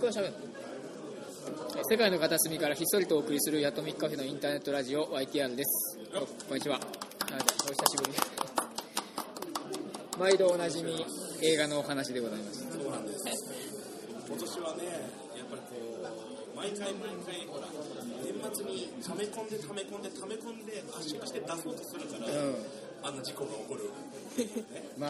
僕が喋る。の世界の片隅からひっそりとお送りするやとみカフェのインターネットラジオ YTR です。こんにちは。あお久しぶり。毎度おなじみ映画のお話でございます。そうなんです。今年はねやっぱりこう毎回毎回ほら年末に溜め込んで溜め込んで溜め込んで圧縮して出そうとするから、うんあんな事故が起こる、ま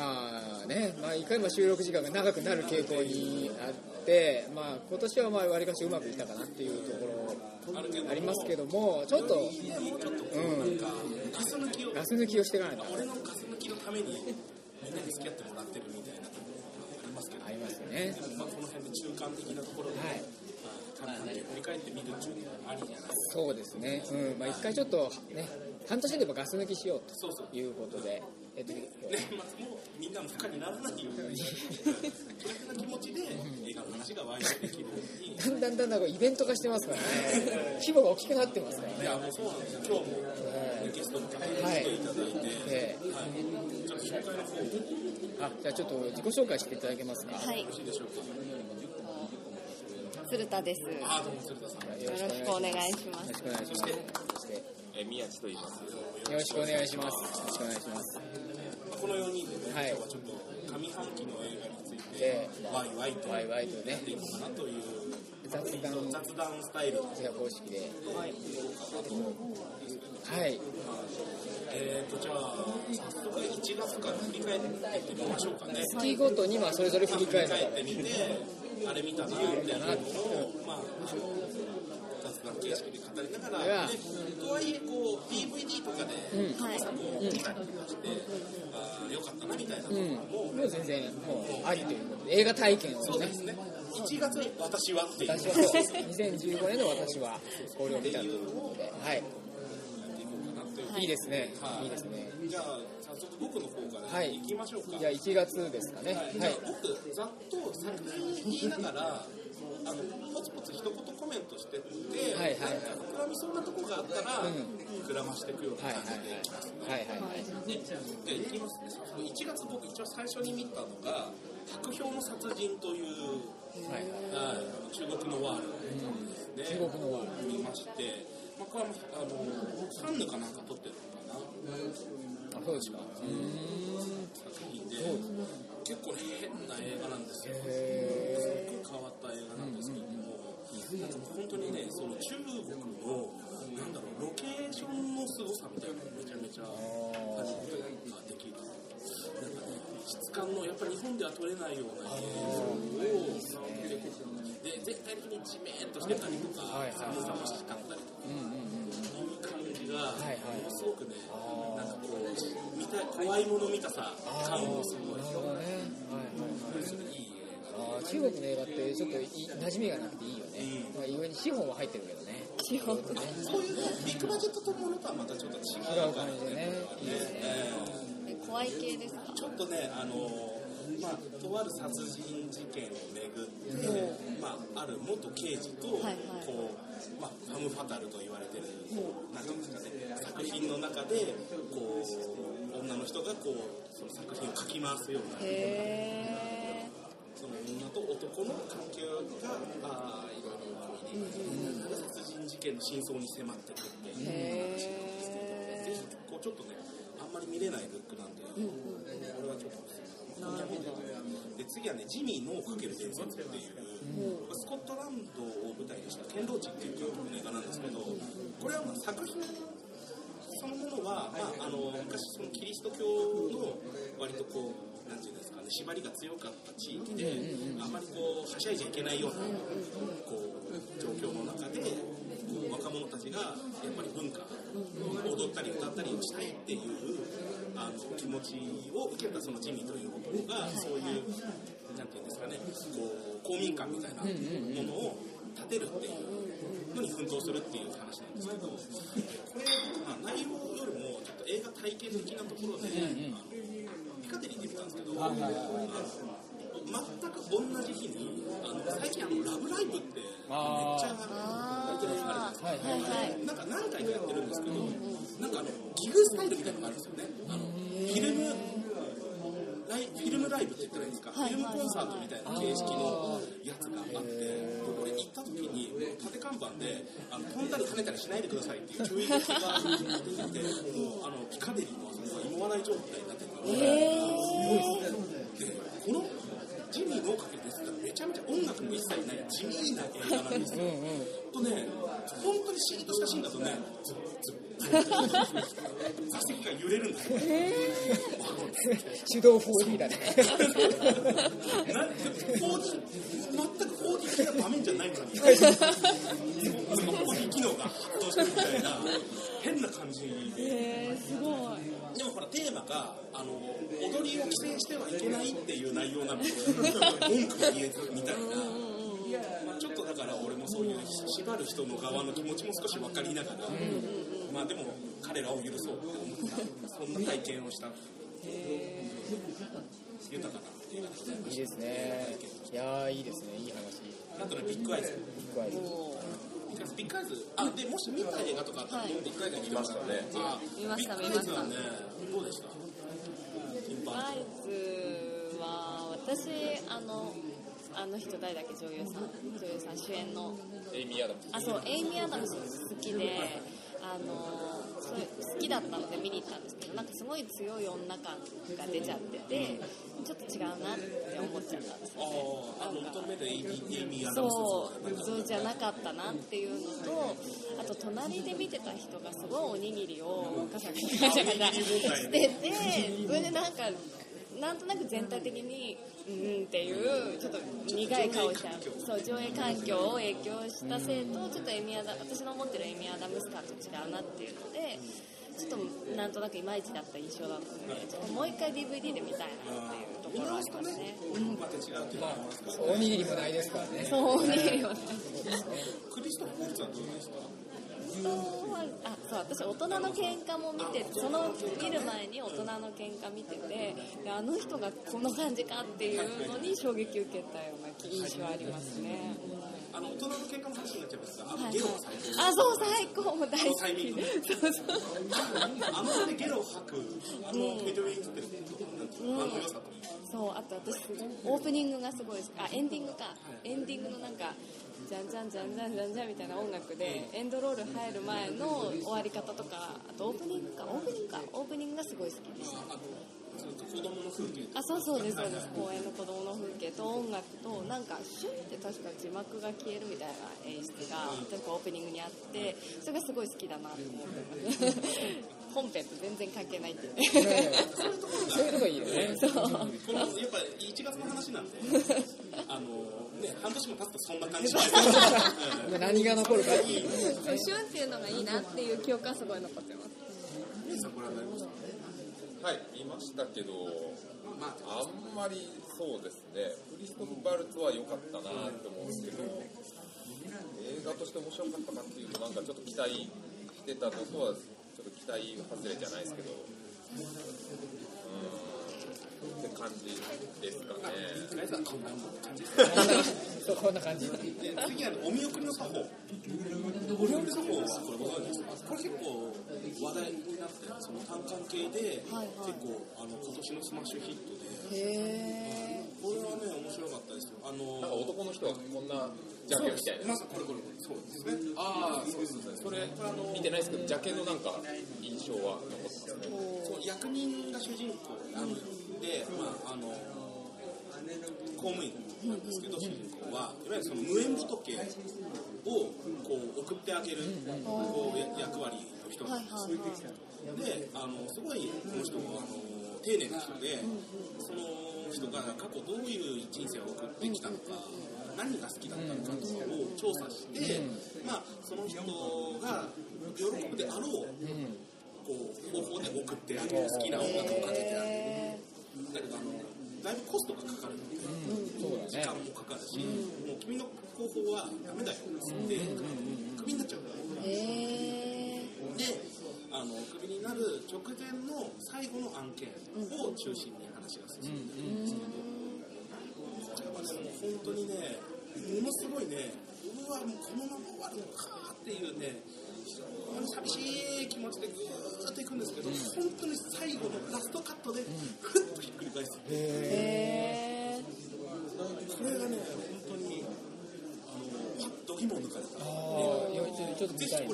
あね、まあ、いかにも収録時間が長くなる傾向にあって、まあ、今年はまあわりかしうまくいったかなっていうところありますけどもちょっと、ちょっとこうなんかガス抜きをガス抜きをしていかないと俺のガス抜きのためにみんなに付き合ってもらってるみたいなところがありますけど、ありますよね。まあ、この辺で中間的なところで、はい振り返ってみるっていうのはありじゃないですかそうですね、うん。まあ、一回ちょっとね半年でもガス抜きしようということで、えっと、年末もみんなの負荷にならないように気楽な気持ちで映画の話がワイドできるように。だんだんだんだんこうイベント化してますからね。規模が大きくなってますからね。いやもうそうなんですよ。今日もゲストの方にはい来ていただいて、ええ。はい、じゃあちょっと自己紹介していただけますか。はい。ろしいでしょうか鶴田です。よあーどうも鶴田さん。よろしくお願いします。よろ。しくお願いします。そしてえー宮地と言います。よろしくお願いします。よろしくお願いします。この4人でね、はい。今日はちょっと上半期の映画についてでワイワイとワイワイとねいこうかなという雑談雑談スタイルじゃあ方式で。はい。はい。えーとじゃあ早速1月から振り返ってみましょうかね。月ごとにまあそれぞれ振り返る。振り返ってみてあれ見たなみたいなのをまあ雑談形式で語りながら、ね、とはいえこう DVD とかではい。こう見たりとかして、あーよかったなみたいなとこも、もう全然もうありということで映画体験をね。そうですね。1月私はっていう。私はそう2015年の私はこれを見たということで。はい。いいですね。はい。いいですね。じゃあ早速はい。行きましょうか、じゃあ1月ですかね。はい、じゃあはい。僕ざっと作品言いながらあのポツポツ一言コメントしてって、はいはいなんか膨らみそうなとこがあったら、うん。膨らましていくようなはいはい感じでい。きます、はいはい。はいでいきます。ね早速1月僕一応最初に見たのが「白氷の殺人」という、はいはい。はい、中国のワールド。ですね、中国のワール見まして、まあ、これはあのカンヌかなんか撮ってるのかな。あそうですか？作品で結構ね変な映画なんですよへすごく変わった映画なんですけども、なんかもう本当にね、その中国の、なんだろう、ロケーションの凄さみたいなのめちゃめちゃ感じることができる。なんかね、質感の、やっぱり日本では撮れないような映像を、で、全体的にじめーっとしてたりとか、寒々しかったりとか、が、はいはい。ものすごくね、なんかこう、見た怖いもの見たさ、感をすごい、なるほどね。はいはい。はいあー中国の映画ってちょっとい馴染みがなくていいよね、まあ、意外に資本は入ってるけどね。資本そういうビッグバジェットとものとはまたちょっと違違うう感じ感じでね。いいですねえ怖い系ですか？ちょっとねあのまあとある殺人事件をめぐって、まあ、ある元刑事と、はいはい。こう、まあ、ファム・ファタルと言われてる、なんていうんですかね作品の中でこう女の人がこうその作品をかき回すようなへその女と男の関係があーいろいろ込みで殺人事件の真相に迫ってくっていうえ。ぜへひこうちょっとねあんまり見れないルックなんで、これで次はねジミーのかける伝説っていう、スコットランドを舞台にした剣道地っていう映画なんですけどこれはまあ作品そのものは、まあ、あの昔そのキリスト教の割とこうなんていうんですかね縛りが強かった地域で、あんまりこうはしゃいじゃいけないようなこう状況の中で若者たちがやっぱり文化踊ったり歌ったりをしたいっていうあの気持ちを受けたそのジミーという男がそういうなんていうんですかねこう公民館みたいなものを建てるっていうのに奮闘するっていう話なんですけどこれ、まあ、内容よりもちょっと映画体験的なところで、あのピカデリーで見たんですけど、あの全く同じ日にあの最近あの「ラブライブ!」ってめっちゃってるあるじゃないですかはいはい。はいはい。なんか何回かやってるんですけど、なんかあのギグスタイルみたいなのがあるんですよね。あのフィルムラライフィルムライブって言ったらいいんですか、はいフィルムコンサートみたいな形式のやつがあって、これ行った時に、縦看板で、あの飛んだり跳ねたりしないでくださいっていう注意書きが出てて、もうあのピカデリーのあそこが芋洗い状態になってるから、でこのジミーのおかげですってめちゃめちゃ音楽も一切ない地味な映画なんですよ。とね、本当にシーンとしたシーンだとね、ズッズッ座席が揺れるんですよ。手動 4D だねなん 4D 全く 4D 的な場面じゃないのに、4D 機能が発動してるみたいな、変な感じで。えー、すごい。でもほら、テーマが、あの、踊りを規制してはいけないっていう内容なので、文句が言えずみたいな。まあ、ちょっとだから俺もそういう縛る人の側の気持ちも少し分かりながら、まあでも彼らを許そうって思った。そんな体験をした。豊かな映画でございましいいですねいやーいいですね。いい話。たあとねビッグアイズ。ビッグアイズあでもし見た映画とかあったら、はい。ビッグアイズ見ましたね。あ見ました。ビッグアイズはねどうでした？アイズは私あのあの人誰だっけ女優さん。女優さん主演の。エイミー・アダムスあそうエイミー・アダムス好きであのそれ好きだったので見に行ったんですけどなんかすごい強い女感が出ちゃっててちょっと違うなって思っちゃったんですよね。ああの求めるエイミーエイミーアダムスそうそうじゃなかったなっていうのとあと隣で見てた人がすごいおにぎりをガサガサガサガサしててそれでなんかなんとなく全体的にうんっていうちょっと苦い顔しちゃうそう上映環境を影響したせいとちょっとエミアダ私の思ってるエミアダムス感と違うなっていうのでちょっとなんとなくいまいちだった印象だったのでちょっともう一回 DVD で見たいなっていうところはありますね。また違うっていうのがありますかおにぎりもないですからねそうねよねクリストフ・ホルツはどうでしたあそう私大人の喧嘩も見てその見る前に大人の喧嘩見ててであの人がこの感じかっていうのに衝撃受けたような印象ありますね、あの大人の喧嘩の話になっちゃいますがあはい。のゲロは最高あそう最高も大好き。そうそう。あの場でゲロを吐くあのメドウェインってなんていうのあの良さとそうあと私オープニングがすごい好きあエンディングかエンディングのなんかじゃんじゃんじゃんじゃんじゃんじゃんみたいな音楽でエンドロール入る前の終わり方とかあとオープニングかオープニングかオープニングがすごい好きでした子供の風景あそうそうですそうです。公園の子供の風景と音楽となんかシュンって確か字幕が消えるみたいな演出が確かオープニングにあってそれがすごい好きだなって思ってます本編と全然関係ないっていう。ねそういうとこいいよね。そう。このやっぱ1月の話なんで。あのね半年も経つとそんな感じ。です今何が残るかいう。そうシュンってい。うのがい。い。なってい。う記憶はすごい。残ってます皆さんご覧になりましたはい。見ましたけどまああんまりそうですねクリストフ・バルツは良か？ったなって思うんですけど映画として面白か？ったか？ってい。うとなんか？ちょっと期待してたのとはちょっと期待外れじゃない。ですけど感じですかねとりあえずはこんな感じですこんな感じで次はお見送りの作法お見送りの作法はこれご存知ですかこれ。結構話題になってその単管系で結はいはい構あの今年のスマッシュヒットでへこれはね。面白かったですよあのなんか男の人はこんなジャケみたいなまさこれこれこれそうですね。ああそうですね。それあの見てないですけどジャケのなんか印象は残ってますね。そう役人が主人公なんで、まあ、あの公務員なんですけど、主人公はいわゆるその無縁仏をこう送ってあげる、こうや役割の人はないんですであのすごいこの人もあの丁寧な人で、その人が過去どういう人生を送ってきたのか、何が好きだったのかとかを調査して、まあ、その人が喜ぶであろう、こう方法で送ってあげる好きな音楽をかけてあげる。へだけどあのだいぶコストがかかる。のでそうだね。時間もかかるし、もう君の方法はダメだよって言ってクビになっちゃうから。ー。へであのクビになる直前の最後の案件を中心に話が進んでるん。ですけど、これはねもう本当にねものすごいねうわもうこのまま終わるのかっていうね非常に寂しい気持ちでぐーっといくんですけど、本当に最後のラストカットでふっとひっくり返すへえこれがね本当にあの度肝を抜かれた。あちょっと見たい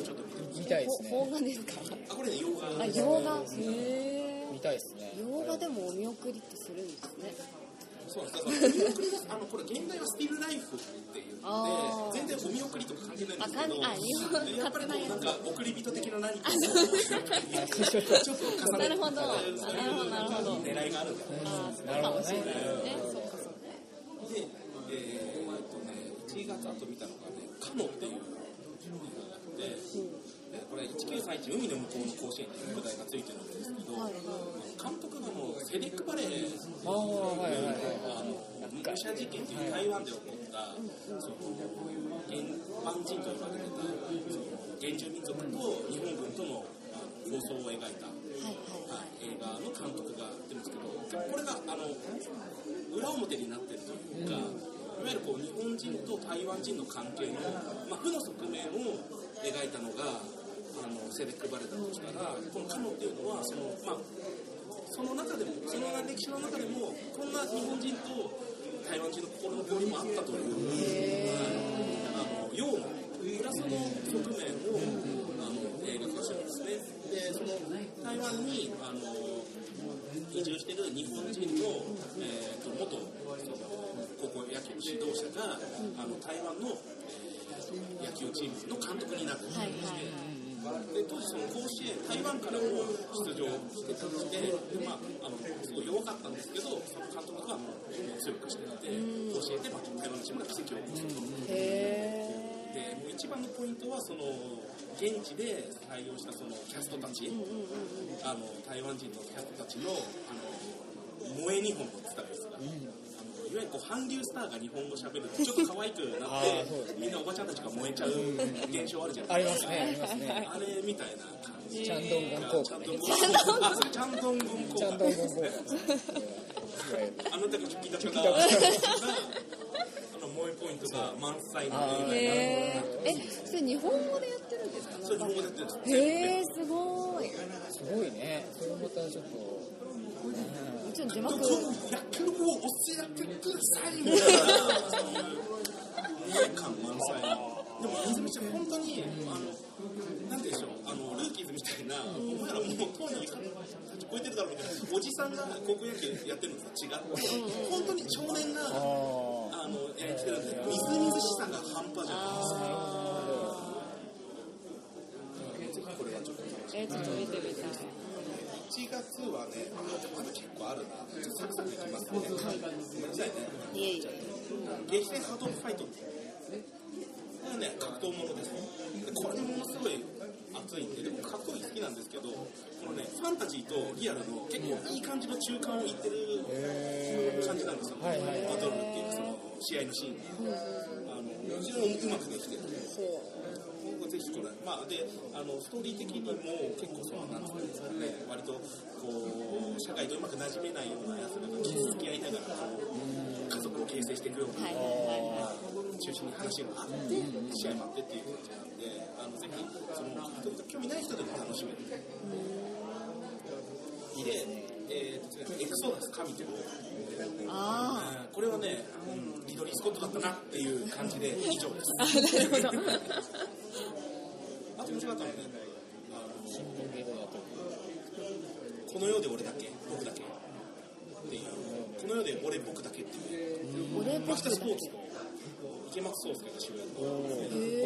見たいですね。邦画ですか？あこれね洋画あ洋画。へえ見たいですね。洋画でもお見送りってするんですねそう見送りがあのこれ現代はスティルライフって言ってあー。全然お見送りとか関係ないんですけどあかんあ日本やっぱりこうなんか送り人的な何かをちょっと重ねなるほど。あなるほどなるほど。狙いがあるないですね。そうかそうかで、えー、っとね、1月あと見たのがね、カノっていう 3・ 1海の向こうの甲子園という舞台がついてるんですけど、はい、監督がもうセデックバレーあの武者事件という台湾で起こった、はい、その原湾人と呼ばれてたその原住民族と日本軍との構想を描いた、はい映画の監督がやっるんですけどこれがあの裏表になってるというか。うんいわゆるこう日本人と台湾人の関係の、まあ、負の側面を描いたのがあのセデック・バレだとしたらこの「カノ」っていうのはその、まあ、その中でもその歴史の中でもこんな日本人と台湾人の心の交流もあったという、あの洋のプラスの側面をあの映画化してるんですね。でその台湾にあの移住してる日本人の、えー、と元その高校野球指導者が、あの台湾の、えー野球チームの監督になるんですね、で当時その甲子園台湾からも出場してたりしてで、まあ、あのすごい弱かったんですけどその監督がもう強くしていて甲子園で、まあ、台湾のチームが奇跡を起こすと。へでもう一番のポイントはその現地で採用したそのキャストたち、あの台湾人のキャストたちのあの萌え日本語って言ったらいいですか、あのいわゆるこう韓流スターが日本語喋ると ちょっと可愛くなあってーそうですみんなおばちゃんたちが燃えちゃう現象あるじゃないですか。ありますねあれみたいな感じ。チャンドンゴン効果ねチャンドンゴン効果あなたが聞いた方が萌えポイントが満載の映画えそれ日本語でやってるんですか？それ日本語でやってるんですへえすごい。すごいね。それまたちょっと。もちろん字幕野球を教えてくださいみたいな感満載のでもめちゃめちゃ本当にあのなんてでしょうあのルーキーズみたいな、お前らもうとに超えてるだろうみたいなおじさんが高校野球やってるのと違って本当に少年があのやりきてるんでみずみずしさが半端じゃないですねぜひこれはちょっと楽しみえちょっと見てみたい1月はね、まだ結構あるな。ちょっとサクサクいきますね。ごめんなさいね。いえいえ激戦ハードファイトって。これはね、格闘ものです。でこれものすごい熱いんで、でも格闘技好きなんですけど、このね、ファンタジーとリアルの結構いい感じの中間をいってる感じなんですよ。バトルっていうその試合のシーンが。あの、もちろんうまくできてる。ぜひこれ、まあ、であのストーリー的にも結構そのなんですかね。割とこう社会とうまく馴染めないようなやつらが付き合いながらこう家族を形成していくような、はい。はいはい中心に話があって試合もあってっていう感じなんであのぜひその興味ない人でも楽しめる。でえーエクソダス神というあこれはね、うんリドリー・スコットだったなっていう感じで以上です。あなるほどあと面白かったのはね新聞芸能だとこの世で俺だけ僕だけっていうこの世で俺僕だけっていう俺マキタ僕だけスポーツと池松壮亮が主演のこ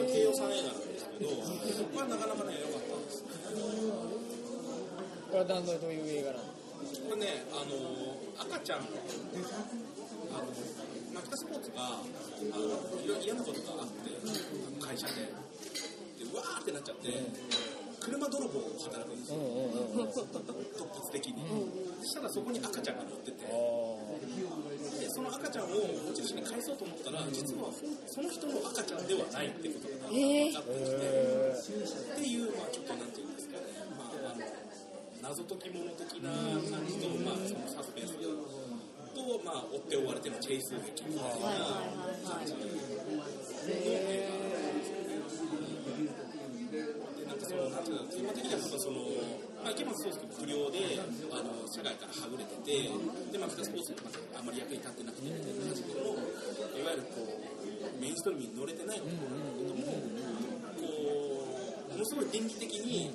れ低予算映画なんですけどこれはなかなかね良かったんですこれは何のどういう映画なのこれねあの赤ちゃんあのマキタスポーツがあの嫌なことがあって会社でわーってなっちゃって車泥棒を働くんですよ。突発的に。そしたらそこに赤ちゃんが乗っててあでその赤ちゃんを持ち主に返そうと思ったら実はその人の赤ちゃんではないってことが分かってきて、へっていう、まあ、ちょっとなんていうんですかね、まあ、あの謎解き物的な感じと、まあ、そのサスペンスと、まあ、追って追われてのチェイス劇みたいな感じの映画なんですよね。でなんかそのなんていうのテーマ的にはその、まあ、池松壮亮不良であの社会からはぐれててで、まあ、スポーツがまあまり役に立ってなくてみたいな感じでもいわゆるこうメインストリームに乗れてないってこともこうものすごい電気的に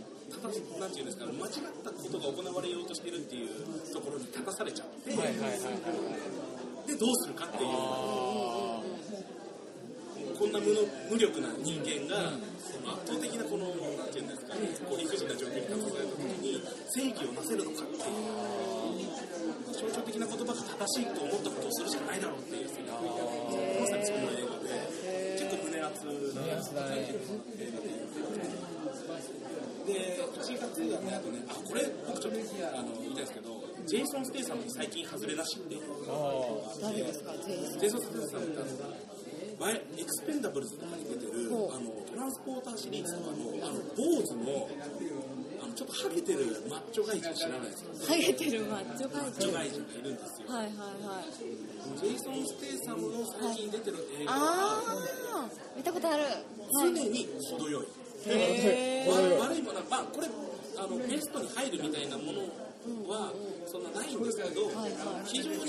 なんていうんですか間違ったことが行われようとしてるっていうところに立たされちゃって、はいはいはいでどうするかっていうこんな無の無力な人間が、圧倒的なこう理不尽な状況に立たされた時に正義をなせるのかっていう象徴的な言葉が正しいと思ったことをするしかないだろうっていうまさにそんな映画で結構胸熱な胸熱だね映画でで1月はねあとねあこれ僕ちょっとあの言いたいんですけどジェイソン・ステイサムに最近外れなしっていうーあ誰ですかジェイソン・ステイサムってあの前エクスペンダブルズとかに出てるあのトランスポーターシリーズとかのあの坊主のあのちょっとハゲてるマッチョ外人知らないですか？ハゲてるマッチョマッチョ怪外人がいるんですよ人はいはいはい。ジェイソン・ステイサムの最近出てる映画はああ見たことある。常に程よい。へ程よい悪いものはまあこれあのベストに入るみたいなものはそんなないんですけどはいはい。非常に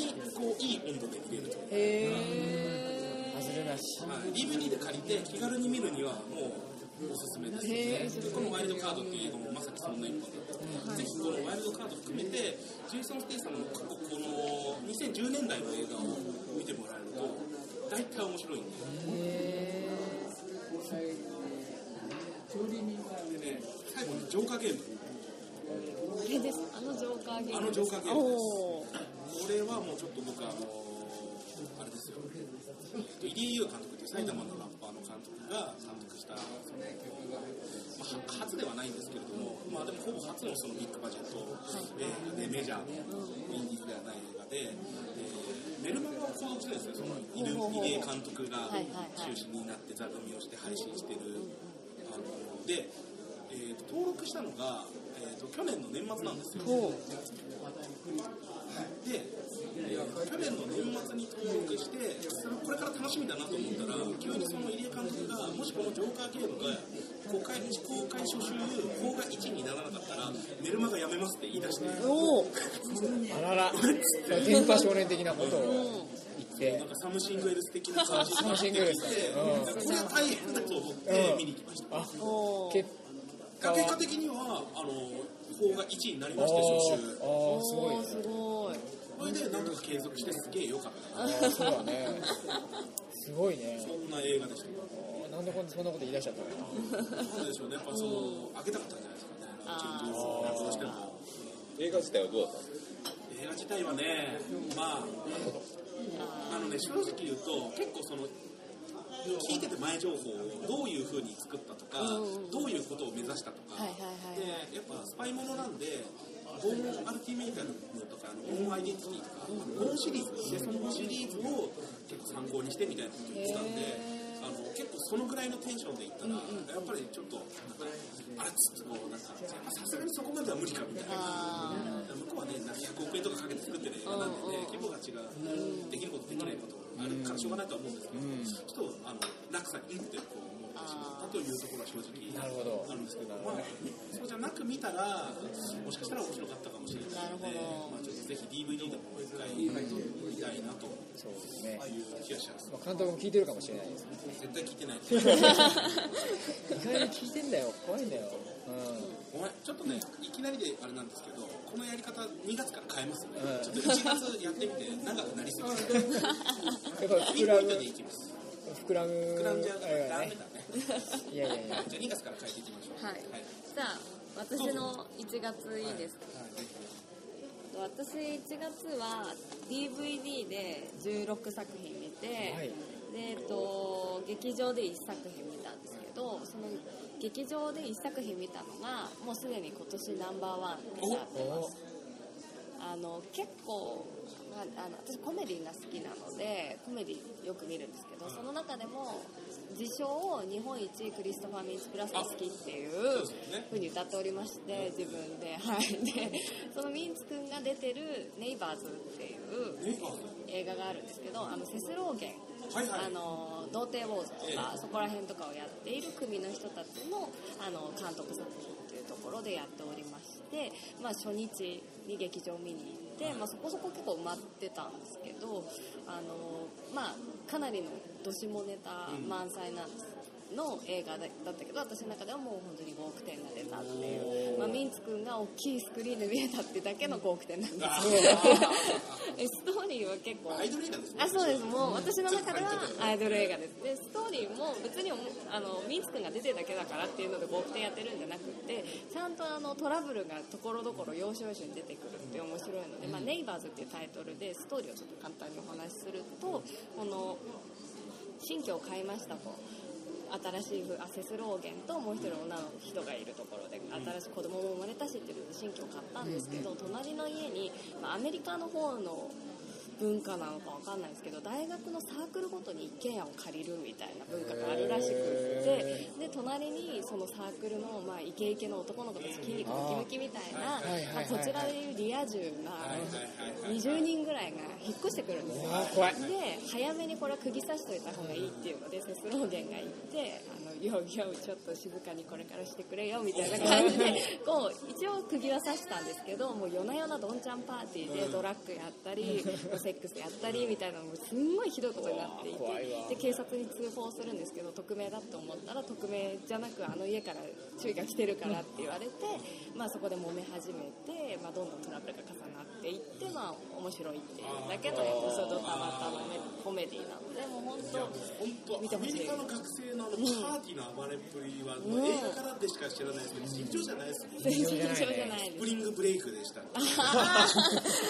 DVD で借りて気軽に見るにはもうおすすめですへでこの「ワイルドカード」っていう映画もまさにそんな一本だったぜひこの「ワイルドカード」含めてジェイソン・ステイさんの過去この2010年代の映画を見てもらえると大体面白いんで。でね最後に浄化ゲーム。あれです。あのジョーカーゲームあのジョーカーゲームおー。これはもうちょっと僕あのですよ。入江優監督っていう埼玉のラッパーの監督が監督したその、まあ、は初ではないんですけれども、まあ、でもほぼ初のそのビッグバジェット映画でメジャーのインディーズではない映画で、えーメルマガを購読してですよその入江監督が中心になって座組をして配信してるあので、えーと登録したのが、えーと去年の年末なんですよ。で、えー去年の年末に登録してこれから楽しみだなと思ったら急にその入江監督がもしこのジョーカーゲームが公開公開初週邦画1位にならなかったらメルマガやめますって言い出して。おおあらら。電波少年的なことを言って。なんかサムシングエルス的な感じになってきてこれは大変だと思って見に行きました。あおー結果は。結果的にはあの邦画1位になりあまして初週ーあーすごい。おーすごいそれでなんとか継続してすげえ良かった。なそうだね。すごいね。そんな映画でしたなんでこんそんなこと言い出しちゃったの？かななんででしょうね。やっぱその開けたかったんじゃないですかね。あーチェンジをどうしても映画自体はどうだった？んですか映画自体はねまああのね正直言うと結構その聞いてて前情報をどういう風に作ったとか、うん。どういうことを目指したとか、でやっぱスパイものなんでボー。ンアルティメイタルとかあのボー。ンアイデンティティとか、ボー。ンシリー。ズでそのシリー。ズを結構参考にしてみたいなことを言ってたんであの結構そのぐらいのテンションでいったら、やっぱりちょっとなんかあれつっとこうなんかさすがにそこまでは無理かみたいな。あ向こうはね、なんか100億円とかかけて作ってる映画なんでね、規模が違う、できることできないことあるからしょうがないとは思うんですけど、ちょっとあの落差にってこう思ってしまったというところは正直なるほどあるんですけど、まあ、そうじゃなく見たら、もしかしたら面白かったかもしれないので、まあ、ちょっとぜひ DVD でももう一回見たいなとそうですね、いう気がします。まあ、監督も聞いてるかもしれないです絶対聞いてない。意外に聞いてんだよ怖いんだよ、ごめん、ちょっとね、いきなりであれなんですけど、このやり方2月から変えますね。うんちょっと1月やってみて、長くなりすぎて。うん、やっぱ膨らむ。膨らむ膨らんじゃダメだね。いやいやいや。じゃあ2月から変えていきましょう。はい。じゃあ私の1月いいですか、私1月は DVD で16作品見て、はい。でえっと劇場で1作品見たんですけどその劇場で1作品見たのがもうすでに今年ナンバーワンになってます。あの結構まああの私コメディが好きなのでコメディよく見るんですけどその中でも自称を日本一クリストファー・ミンツプラスが好きっていうふうに歌っておりまして自分で。はい。でそのミンツくんが出てる「ネイバーズ」っていう映画があるんですけどあのセスローゲン。はいはい。あの童貞ウォーズとか、そこら辺とかをやっている組の人たちのあの監督作品っていういうところでやっておりまして、まあ、初日に劇場見に行って、まあ、そこそこ結構埋まってたんですけどあの、まあ、かなりのどしもネタ満載なんですの映画だだったけど私の中ではもう本当に5億点が出たっていう、まあ、ミンツ君が大きいスクリーンで見えたってだけの5億点なんですけど えストーリーは結構。アイドル映画ですね。あそうです。もう私の中ではアイドル映画ですでストーリーも別にあのミンツ君が出てるだけだからっていうので5億点やってるんじゃなくてちゃんとあのトラブルがところどころ要所要所に出てくるって面白いので、まあ、ネイバーズっていうタイトルでストーリーをちょっと簡単にお話しするとこの新居を買いましたと。新しいアセスローゲンともう一人女の人がいるところで新しい子供も生まれたしっていうので新居を買ったんですけど隣の家に、まあ、アメリカの方の文化なのかわかんないですけど大学のサークルごとに一軒家を借りるみたいな文化があるらしくってで隣にそのサークルの、まあ、イケイケの男の子たち筋肉ムキムキみたいな、まあ、こちらでいうリア充な20人ぐらいが引っ越してくるんですよ。で早めにこれは釘刺しといた方がいいっていうのでセスローゲンが言って「あのようようちょっと静かにこれからしてくれよ」みたいな感じで こう一応釘は刺したんですけどもう夜な夜などんちゃんパーティーでドラッグやったり セックスやったりみたいなのもすんごいひどいことになっていてで警察に通報するんですけど匿名だと思ったら匿名じゃなくあの家から注意が来てるからって言われて、まあ、そこで揉め始めて、まあ、どんどんトラブルが重なっていって、まあ、面白いっていう。だけのエピソードたまたまコメディなので。もう本当本当アメリカの学生のあのパーティーの暴れっぷりは、もう映画からでしか知らないですけど尋常じゃないですね全然尋常じゃないです。スプリングブレイクでした。あ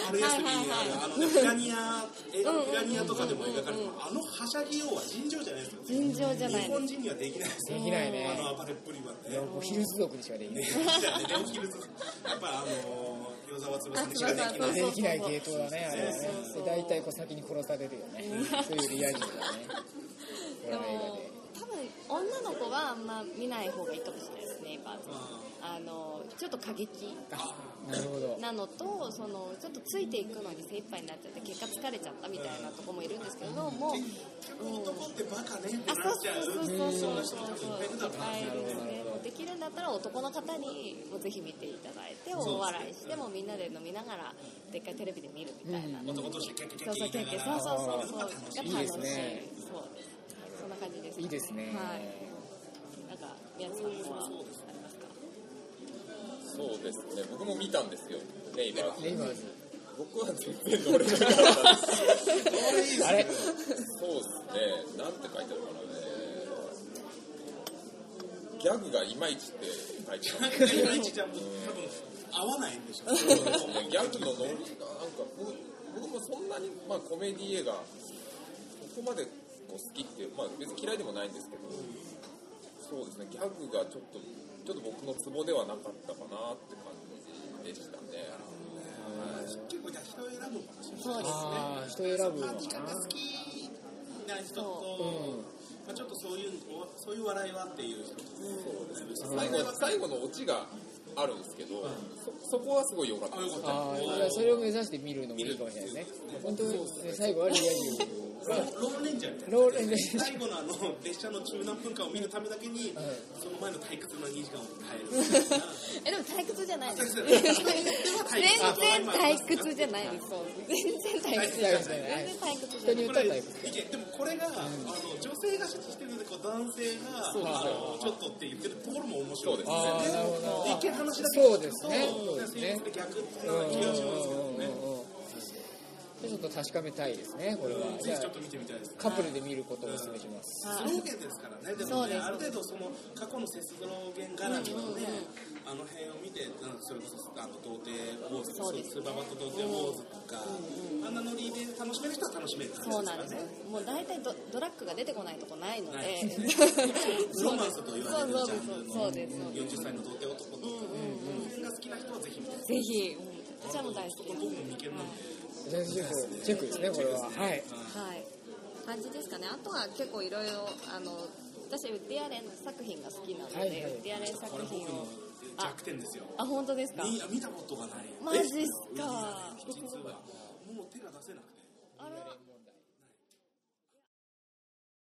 春休みにあのねピラニアピラニアとかでも描かれてるあのはしゃぎようは尋常じゃないですよ。尋常じゃない。日本人にはできないですよ。できないね。あの暴れっぷりはね。ヒルズ族にしかできない。やっぱあの与沢翼にしかできないできない系統だねあれはねそうそう。そうで大体こう先に殺されるよね。そういうリア充だね。これでもで多分女の子はあんま見ない方がいいかもしれないですねネイバー。ズあのちょっと過激。あなるほど。なのとそのちょっとついていくのに精一杯になっちゃって結果疲れちゃったみたいなとこもいるんですけどもう、うん、男ってバカねってあなっちゃうそうそうそうそう。そう人多分いっぱいいるだろうですねもうできるんだったら男の方にもぜひ見ていただいて大笑いしてもみんなで飲みながらでっかいテレビで見るみたいな、男としてキャッキャそうそうキャッキそうそうそうそう。がいい楽しい。ですねそう。そんな感じですいいですね。はい。なんか宮津さんは。ありますかそうですね。僕も見たんですよ。ネイバー。ズネイバーズ僕は全然乗れなかったです。あれ？そうですね。なんて書いてあるかなギャグがいまいちって書いてある。いまいちじゃ多分合わないんでしょうね。ギャグのノリがなんか僕僕もそんなに、まあ、コメディ映画そこまでこう好きっていう、まあ、別に嫌いでもないんですけどそうですね。ギャグがちょっとちょっと僕のツボではなかったかなって感じでしたね。結構じゃあ人を選ぶかもしれないそうですああ人選ぶパーティー感が好きな人と、まあ、ちょっとそういうそういう笑いはっていう人と、最後最後のオチがあるんですけど、そそこはすごい良かったです。なあそれを目指して見るのもいいかもしれないですね。本当にね最後はリア充ローレンジャーみたいな。ローレンジャー。最後のあの列車の中何分間を見るためだけに、その前の退屈な2時間を耐えるえでも退屈じゃないです退全屈然退屈じゃないです全然退屈じゃない退屈じゃない全然退屈じ人に言ったらタイプいけでもこれが、あの女性がしてるのでこう男性があのちょっとって言ってるところも面白いですね一見話だけそうですねそそううですね逆っていう気がしますけどねちょっと確かめたいですねこれは。じゃあぜひちょっと見てみたいですね。カップルで見ることをお勧めします。スローゲンですからね、でもね、そうです。ある程度その過去のセスローゲン絡みのね、あの辺を見て、なんかそれこそあの童貞ウォーズ、そうですスーパーバット童貞ウォーズとか、あんなノリで楽しめる人は楽しめる感じそうなんです。ねよ。もう大体ドドラッグが出てこないとこないので、ない。そ うロマンスと言われるジャンルのそうですそうです40歳の童貞男とか、この辺が好きな人はぜひ見て、ぜひ、うん。私はもう大好きです。僕も未見なんで、じゃあチェックチェックですねこれははいはい。感じですかね。あとは結構いろいろあの私ウッディアレン作品が好きなので、はいはいウッディアレン作品を弱点ですよ。あ本当ですか？見見たことがない。マジっすか。実はもう手が出せなくて。